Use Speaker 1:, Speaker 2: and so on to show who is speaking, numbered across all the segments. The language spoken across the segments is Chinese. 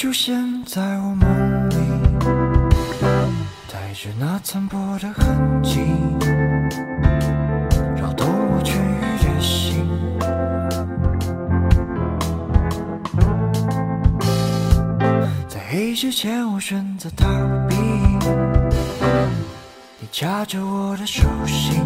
Speaker 1: 出现在我梦里，带着那残破的痕迹，扰动我痊愈的心。在黑之前，我选择逃避，你掐着我的手心。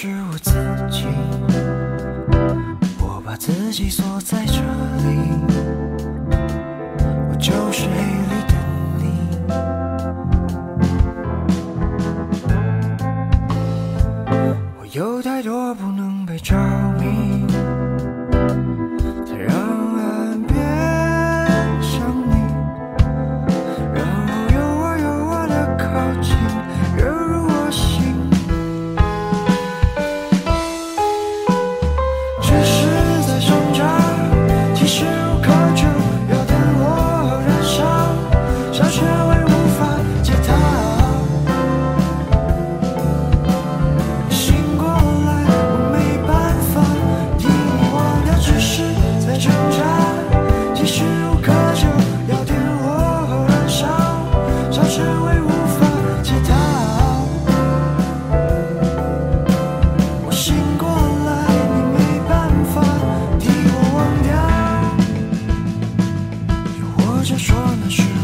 Speaker 1: 是我自己，我把自己锁在这里，我就是黑说那时